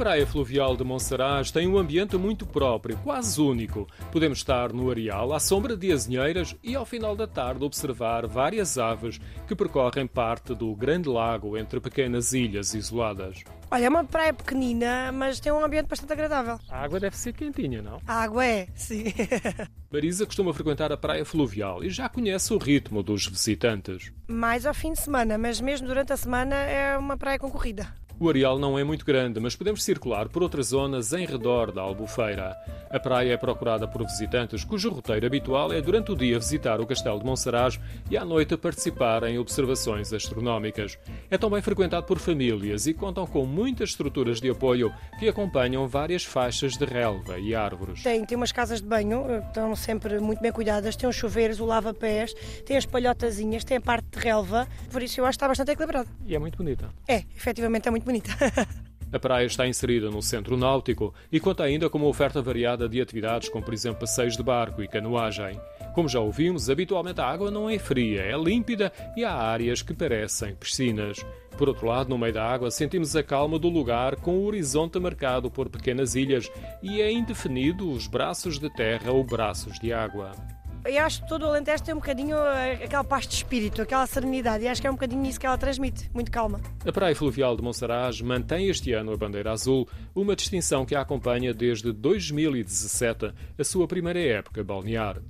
praia fluvial de Monsaraz tem um ambiente muito próprio, quase único. Podemos estar no areal, à sombra de azinheiras e ao final da tarde observar várias aves que percorrem parte do grande lago entre pequenas ilhas isoladas. Olha, é uma praia pequenina, mas tem um ambiente bastante agradável. A água deve ser quentinha, não? A água é, sim. Marisa costuma frequentar a praia fluvial e já conhece o ritmo dos visitantes. Mais ao fim de semana, mas mesmo durante a semana é uma praia concorrida. O areal não é muito grande, mas podemos circular por outras zonas em redor da Albufeira. A praia é procurada por visitantes cujo roteiro habitual é durante o dia visitar o Castelo de Monsaraz e à noite participar em observações astronómicas. É também frequentado por famílias e contam com muitas estruturas de apoio que acompanham várias faixas de relva e árvores. Tem, tem umas casas de banho, eh, estão sempre muito bem cuidadas, tem os chuveiros, o lava-pés, tem as palhotazinhas, tem a parte de relva, por isso eu acho que está bastante equilibrado. E é muito bonita. É, efetivamente é muito bonita. A praia está inserida no centro náutico e conta ainda com uma oferta variada de atividades, como por exemplo passeios de barco e canoagem. Como já ouvimos, habitualmente a água não é fria, é límpida e há áreas que parecem piscinas. Por outro lado, no meio da água, sentimos a calma do lugar com o horizonte marcado por pequenas ilhas e é indefinido os braços de terra ou braços de água. Eu acho que todo o Alentejo tem um bocadinho eh, aquela paz de espírito, aquela serenidade, e acho que é um bocadinho isso que ela transmite, muito calma. A Praia Fluvial de Monsaraz mantém este ano a bandeira azul, uma distinção que a acompanha desde 2017, a sua primeira época balnear.